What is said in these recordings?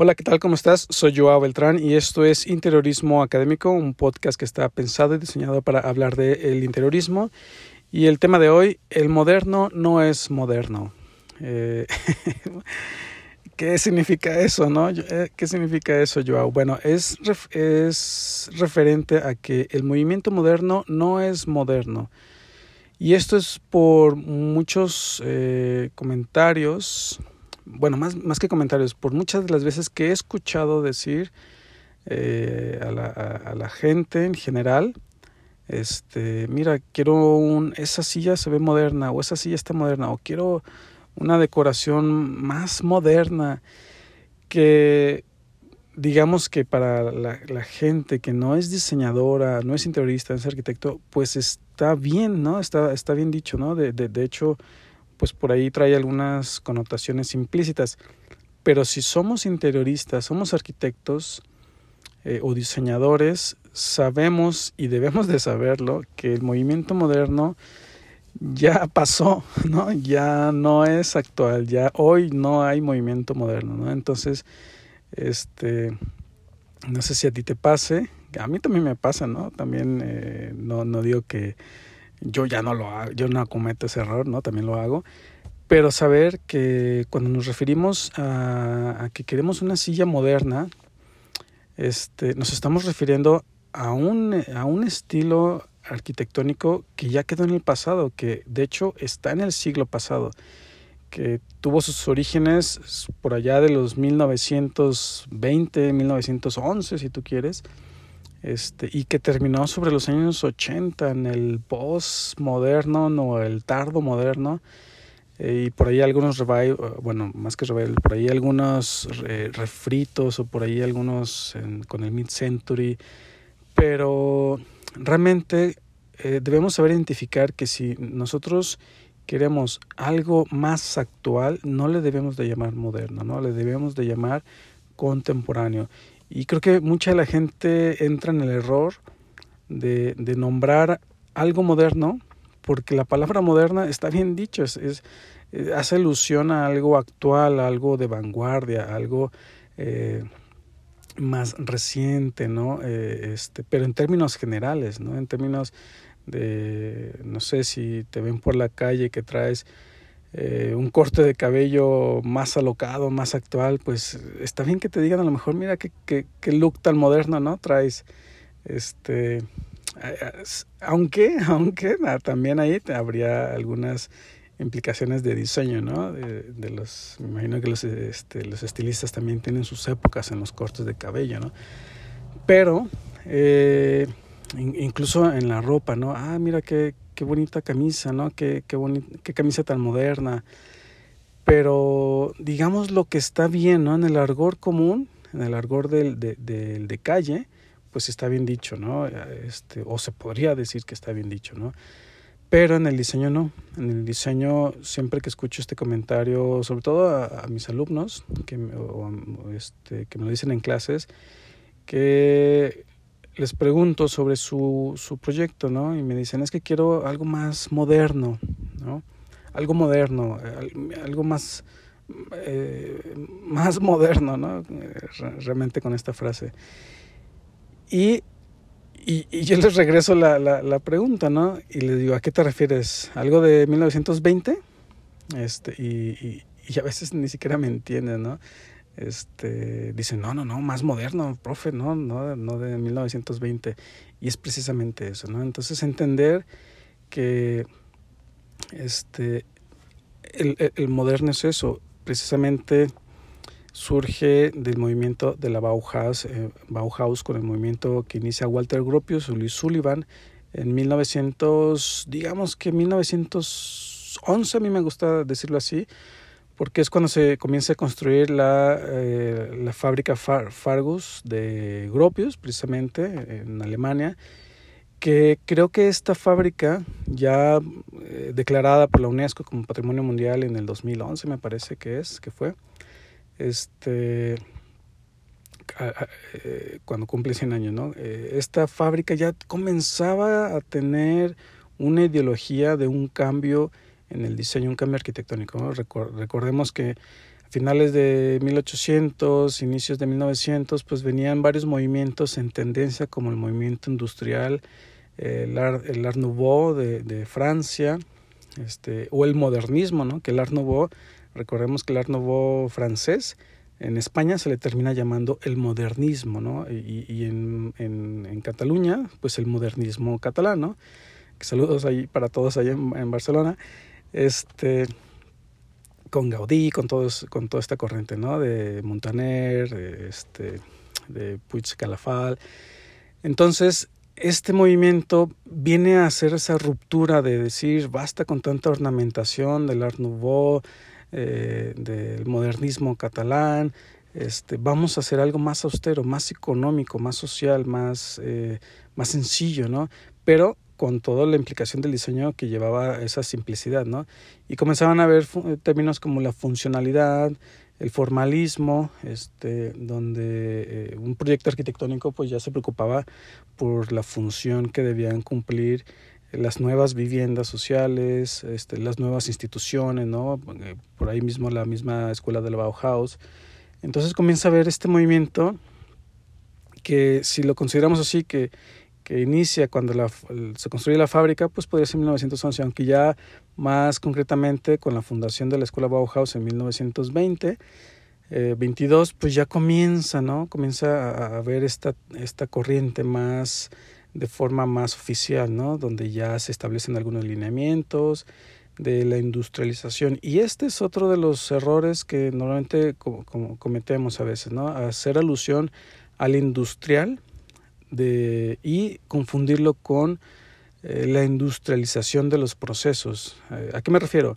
Hola, ¿qué tal? ¿Cómo estás? Soy Joao Beltrán y esto es Interiorismo Académico, un podcast que está pensado y diseñado para hablar del interiorismo. Y el tema de hoy, el moderno no es moderno. Eh, ¿Qué significa eso, no? Eh, ¿Qué significa eso, Joao? Bueno, es, es referente a que el movimiento moderno no es moderno. Y esto es por muchos eh, comentarios bueno, más, más que comentarios, por muchas de las veces que he escuchado decir eh, a, la, a, la, gente en general, este, mira, quiero un, esa silla se ve moderna, o esa silla está moderna, o quiero una decoración más moderna, que digamos que para la, la, gente que no es diseñadora, no es interiorista, no es arquitecto, pues está bien, ¿no? Está, está bien dicho, ¿no? De, de, de hecho, pues por ahí trae algunas connotaciones implícitas. Pero si somos interioristas, somos arquitectos eh, o diseñadores, sabemos y debemos de saberlo que el movimiento moderno ya pasó, ¿no? Ya no es actual, ya hoy no hay movimiento moderno, ¿no? Entonces, este, no sé si a ti te pase, a mí también me pasa, ¿no? También eh, no, no digo que yo ya no lo hago, yo no cometo ese error, ¿no? También lo hago. Pero saber que cuando nos referimos a, a que queremos una silla moderna, este, nos estamos refiriendo a un, a un estilo arquitectónico que ya quedó en el pasado, que de hecho está en el siglo pasado, que tuvo sus orígenes por allá de los 1920, 1911, si tú quieres, este, y que terminó sobre los años 80 en el post-moderno o el tardo moderno. Eh, y por ahí algunos revival, bueno, más que revival, por ahí algunos eh, refritos o por ahí algunos con el mid-century. Pero realmente eh, debemos saber identificar que si nosotros queremos algo más actual, no le debemos de llamar moderno, ¿no? Le debemos de llamar contemporáneo. Y creo que mucha de la gente entra en el error de, de nombrar algo moderno, porque la palabra moderna está bien dicho, es, es eh, hace alusión a algo actual, a algo de vanguardia, algo eh, más reciente, ¿no? Eh, este, pero en términos generales, ¿no? En términos de, no sé si te ven por la calle que traes eh, un corte de cabello más alocado, más actual, pues está bien que te digan a lo mejor, mira qué, qué, qué look tan moderno, ¿no? Traes, este, aunque, aunque también ahí habría algunas implicaciones de diseño, ¿no? De, de, los, me imagino que los, este, los estilistas también tienen sus épocas en los cortes de cabello, ¿no? Pero, eh, incluso en la ropa, ¿no? Ah, mira qué, qué bonita camisa, ¿no? Qué, qué, camisa tan moderna. Pero digamos lo que está bien, ¿no? En el argor común, en el argor del, de, de, de calle, pues está bien dicho, ¿no? Este, o se podría decir que está bien dicho, ¿no? Pero en el diseño no. En el diseño, siempre que escucho este comentario, sobre todo a, mis alumnos, que, este, que me lo dicen en clases, que les pregunto sobre su, su proyecto, ¿no? Y me dicen, es que quiero algo más moderno, ¿no? Algo moderno, algo más, eh, más moderno, ¿no? Realmente con esta frase. Y, y, y yo les regreso la, la, pregunta, ¿no? Y les digo, ¿a qué te refieres? ¿Algo de 1920? Este, y, y a veces ni siquiera me entienden, ¿no? Este, dicen, no, no, no, más moderno, profe, no, no, no de 1920. Y es precisamente eso, ¿no? Entonces entender que este, el, el moderno es eso, precisamente surge del movimiento de la Bauhaus, eh, Bauhaus con el movimiento que inicia Walter Gropius Louis Sullivan en 1900, digamos que 1911, a mí me gusta decirlo así, porque es cuando se comienza a construir la, eh, la fábrica Far Fargus de Gropius, precisamente en Alemania, que creo que esta fábrica, ya eh, declarada por la UNESCO como Patrimonio Mundial en el 2011, me parece que es, que fue, este, eh, cuando cumple 100 años, ¿no? Eh, esta fábrica ya comenzaba a tener una ideología de un cambio en el diseño, un cambio arquitectónico. Recordemos que finales de 1800, inicios de 1900, pues venían varios movimientos en tendencia como el movimiento industrial, el Art, el Art Nouveau de, Francia, este, o el modernismo, ¿no? que el Art Nouveau, recordemos que el Art Nouveau francés, en España se le termina llamando el modernismo, ¿no? y, y en, en, en, Cataluña, pues el modernismo catalán, ¿no? saludos ahí para todos allá en Barcelona, este con Gaudí, con, todos, con toda esta corriente, ¿no? De Montaner, de, este, Puig Calafal. Entonces, este movimiento viene a hacer esa ruptura de decir, basta con tanta ornamentación del Art Nouveau, eh, del modernismo catalán, este, vamos a hacer algo más austero, más económico, más social, más, eh, más sencillo, ¿no? Pero con toda la implicación del diseño que llevaba esa simplicidad, ¿no? Y comenzaban a ver términos como la funcionalidad, el formalismo, este, donde eh, un proyecto arquitectónico pues ya se preocupaba por la función que debían cumplir las nuevas viviendas sociales, este, las nuevas instituciones, ¿no? Eh, por ahí mismo la misma escuela del Bauhaus. Entonces comienza a ver este movimiento que si lo consideramos así, que que inicia cuando la, se construye la fábrica, pues podría ser 1911, aunque ya más concretamente con la fundación de la Escuela Bauhaus en 1920, eh, 22, pues ya comienza, ¿no? Comienza a, ver esta, esta corriente más de forma más oficial, ¿no? Donde ya se establecen algunos lineamientos de la industrialización. Y este es otro de los errores que normalmente como, como cometemos a veces, ¿no? Hacer alusión al industrial de, y confundirlo con eh, la industrialización de los procesos. Eh, ¿A qué me refiero?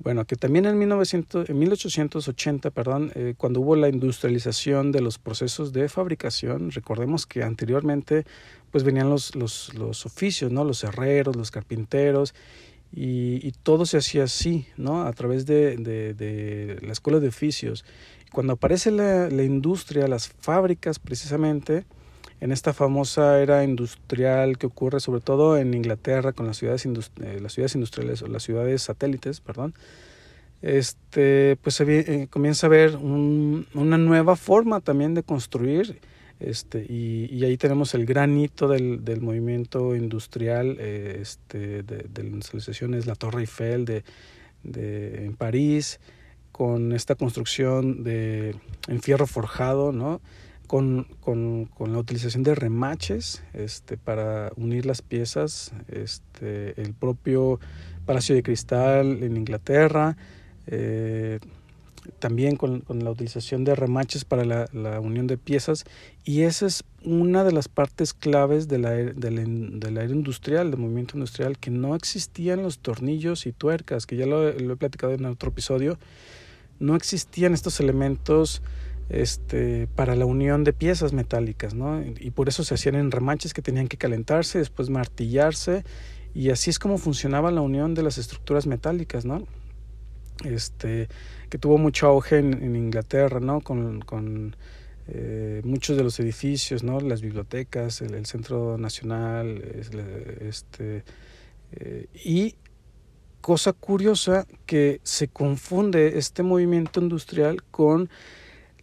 Bueno, que también en, 1900, en 1880, perdón, eh, cuando hubo la industrialización de los procesos de fabricación, recordemos que anteriormente pues venían los, los, los oficios, ¿no? los herreros, los carpinteros, y, y, todo se hacía así, ¿no? a través de, de, de la escuela de oficios. Cuando aparece la, la industria, las fábricas precisamente, en esta famosa era industrial que ocurre sobre todo en Inglaterra con las ciudades, eh, las ciudades industriales o las ciudades satélites, perdón, este, pues eh, comienza a ver un, una nueva forma también de construir este, y, ahí tenemos el gran hito del, del movimiento industrial eh, este, de, de la industrialización es la Torre Eiffel de, de, en París con esta construcción de en fierro forjado, ¿no? Con, con, con, la utilización de remaches este, para unir las piezas, este, el propio Palacio de Cristal en Inglaterra, eh, también con, con, la utilización de remaches para la, la, unión de piezas. Y esa es una de las partes claves de la, de la, de la era industrial, del movimiento industrial, que no existían los tornillos y tuercas, que ya lo, lo he platicado en otro episodio, no existían estos elementos este, para la unión de piezas metálicas, ¿no? Y por eso se hacían en remaches que tenían que calentarse, después martillarse, y así es como funcionaba la unión de las estructuras metálicas, ¿no? Este, que tuvo mucho auge en, en Inglaterra, ¿no? Con, con eh, muchos de los edificios, ¿no? Las bibliotecas, el, el Centro Nacional, este, eh, y cosa curiosa que se confunde este movimiento industrial con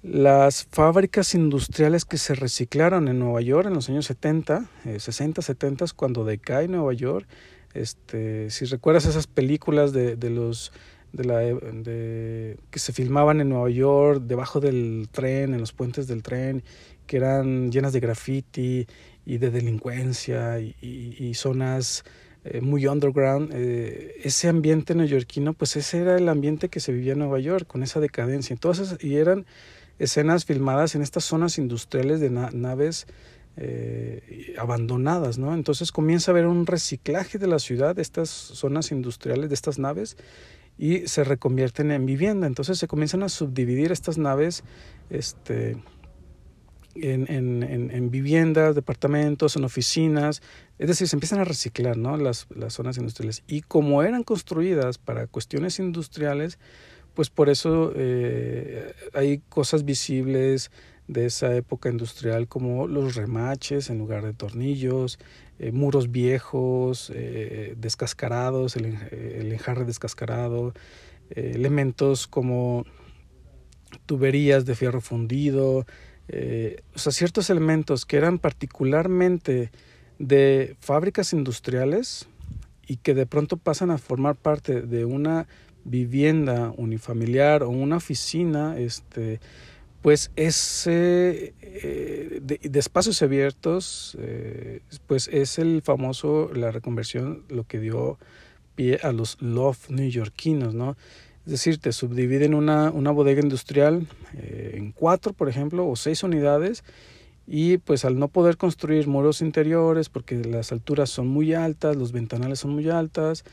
las fábricas industriales que se reciclaron en Nueva York en los años 70, eh, 60, 70, cuando decae Nueva York, este, si recuerdas esas películas de, de los de la de, que se filmaban en Nueva York debajo del tren, en los puentes del tren, que eran llenas de graffiti y de delincuencia y, y, y zonas eh, muy underground, eh, ese ambiente neoyorquino, pues ese era el ambiente que se vivía en Nueva York, con esa decadencia. Entonces, y eran escenas filmadas en estas zonas industriales de na naves eh, abandonadas, ¿no? Entonces comienza a haber un reciclaje de la ciudad, de estas zonas industriales, de estas naves, y se reconvierten en vivienda. Entonces se comienzan a subdividir estas naves este, en, en, en, en viviendas, departamentos, en oficinas, es decir, se empiezan a reciclar ¿no? las, las zonas industriales. Y como eran construidas para cuestiones industriales, pues por eso eh, hay cosas visibles de esa época industrial como los remaches en lugar de tornillos, eh, muros viejos, eh, descascarados, el, el, enjarre descascarado, elementos como tuberías de fierro fundido, o sea, ciertos elementos que eran particularmente de fábricas industriales y que de pronto pasan a formar parte de una vivienda unifamiliar o una oficina, este, pues ese eh, de, espacios abiertos, eh, pues es el famoso, la reconversión, lo que dio pie a los loft neoyorquinos, ¿no? Es decir, te subdividen una, una bodega industrial eh, en cuatro, por ejemplo, o seis unidades, y pues al no poder construir muros interiores, porque las alturas son muy altas, los ventanales son muy altas,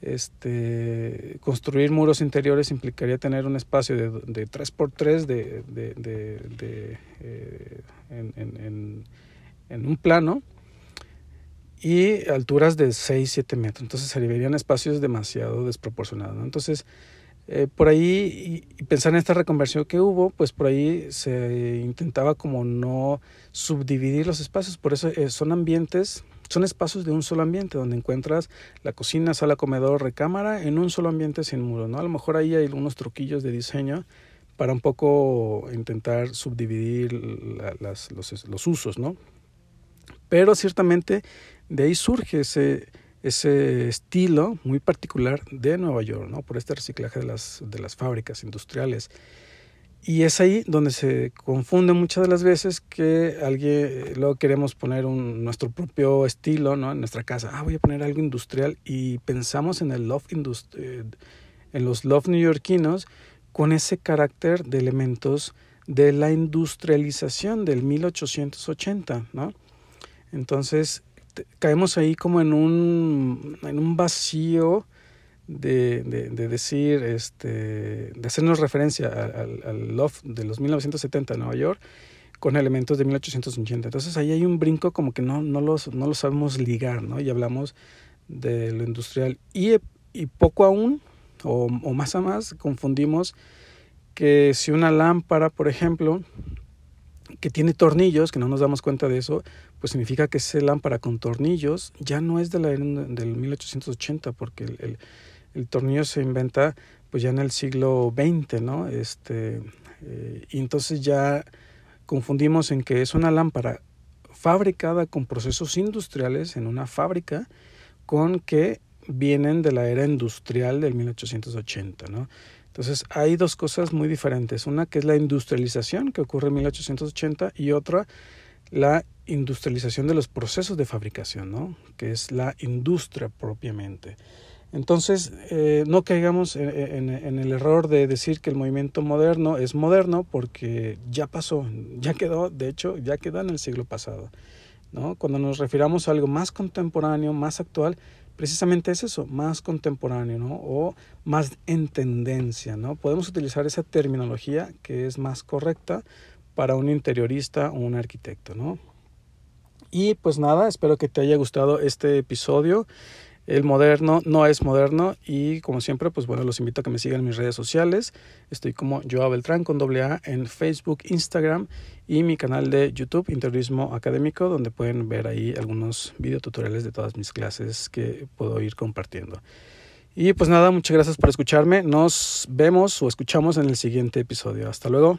este, construir muros interiores implicaría tener un espacio de, de 3x3 de, eh, en, en, un plano y alturas de 6, 7 metros. Entonces se verían espacios demasiado desproporcionados. Entonces, eh, por ahí, y, pensar en esta reconversión que hubo, pues por ahí se intentaba como no subdividir los espacios, por eso eh, son ambientes, son espacios de un solo ambiente, donde encuentras la cocina, sala, comedor, recámara, en un solo ambiente sin muro, ¿no? A lo mejor ahí hay algunos truquillos de diseño para un poco intentar subdividir los, los usos, ¿no? Pero ciertamente de ahí surge ese ese estilo muy particular de Nueva York, ¿no? por este reciclaje de las, de las fábricas industriales. Y es ahí donde se confunde muchas de las veces que alguien, luego queremos poner un, nuestro propio estilo ¿no? en nuestra casa. Ah, voy a poner algo industrial y pensamos en, el loft eh, en los loft neoyorquinos con ese carácter de elementos de la industrialización del 1880, ¿no? Entonces, caemos ahí como en un, en un vacío de, de, decir, este, de hacernos referencia al, al loft de los 1970 de Nueva York con elementos de 1880. Entonces ahí hay un brinco como que no, no, los, no lo sabemos ligar, ¿no? Y hablamos de lo industrial. Y, y poco aún, o, más a más, confundimos que si una lámpara, por ejemplo, que tiene tornillos, que no nos damos cuenta de eso, pues significa que ese lámpara con tornillos ya no es de la, del 1880, porque el, el, tornillo se inventa pues ya en el siglo XX, ¿no? Este, eh, y entonces ya confundimos en que es una lámpara fabricada con procesos industriales en una fábrica con que vienen de la era industrial del 1880, ¿no? Entonces hay dos cosas muy diferentes. Una que es la industrialización que ocurre en 1880 y otra la industrialización de los procesos de fabricación, ¿no? que es la industria propiamente. Entonces, eh, no caigamos en, en, el error de decir que el movimiento moderno es moderno porque ya pasó, ya quedó, de hecho, ya quedó en el siglo pasado. ¿no? Cuando nos refiramos a algo más contemporáneo, más actual, precisamente es eso, más contemporáneo, ¿no? O más en tendencia, ¿no? Podemos utilizar esa terminología que es más correcta para un interiorista o un arquitecto, ¿no? Y pues nada, espero que te haya gustado este episodio el moderno no es moderno y como siempre pues bueno los invito a que me sigan en mis redes sociales. Estoy como Joao Beltrán con doble A en Facebook Instagram y mi canal de YouTube Interiorismo Académico donde pueden ver ahí algunos videotutoriales de todas mis clases que puedo ir compartiendo. Y pues nada muchas gracias por escucharme. Nos vemos o escuchamos en el siguiente episodio. Hasta luego